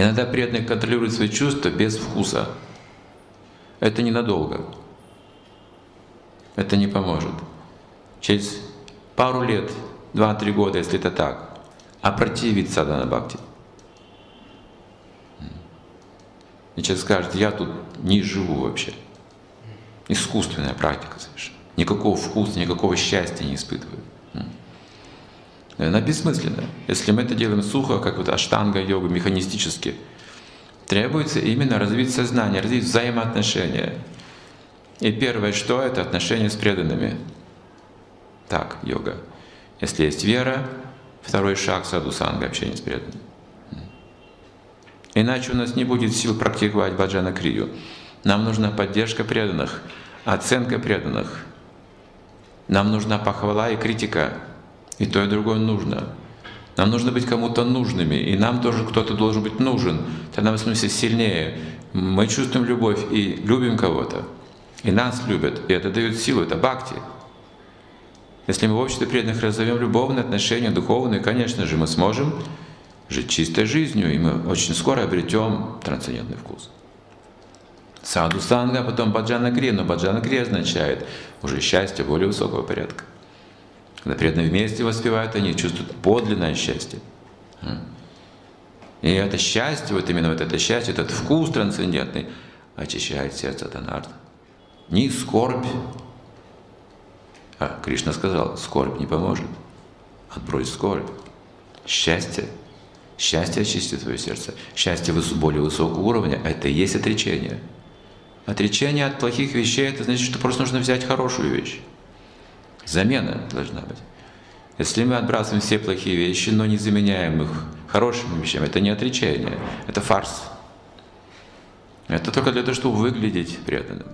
Иногда преданный контролирует свои чувства без вкуса. Это ненадолго. Это не поможет. Через пару лет, два-три года, если это так, опротивит садана бхакти. И человек скажет, я тут не живу вообще. Искусственная практика совершенно. Никакого вкуса, никакого счастья не испытываю. Она бессмысленна. Если мы это делаем сухо, как вот аштанга йога, механистически, требуется именно развить сознание, развить взаимоотношения. И первое, что это отношения с преданными. Так, йога. Если есть вера, второй шаг саду-санга, общение с преданными. Иначе у нас не будет сил практиковать баджана крию. Нам нужна поддержка преданных, оценка преданных. Нам нужна похвала и критика. И то, и другое нужно. Нам нужно быть кому-то нужными, и нам тоже кто-то должен быть нужен. Тогда мы смысле сильнее. Мы чувствуем любовь и любим кого-то. И нас любят, и это дает силу, это бхакти. Если мы в обществе преданных разовьем любовные отношения, духовные, конечно же, мы сможем жить чистой жизнью, и мы очень скоро обретем трансцендентный вкус. Саду санга, потом баджана кри, но баджана кри означает уже счастье более высокого порядка. Когда преданные вместе воспевают, они чувствуют подлинное счастье. И это счастье, вот именно вот это счастье, этот вкус трансцендентный очищает сердце Танарта. Не скорбь. А Кришна сказал, скорбь не поможет. Отбрось скорбь. Счастье. Счастье очистит твое сердце. Счастье более высокого уровня – это и есть отречение. Отречение от плохих вещей – это значит, что просто нужно взять хорошую вещь. Замена должна быть. Если мы отбрасываем все плохие вещи, но не заменяем их хорошими вещами, это не отречение, это фарс. Это только для того, чтобы выглядеть преданным.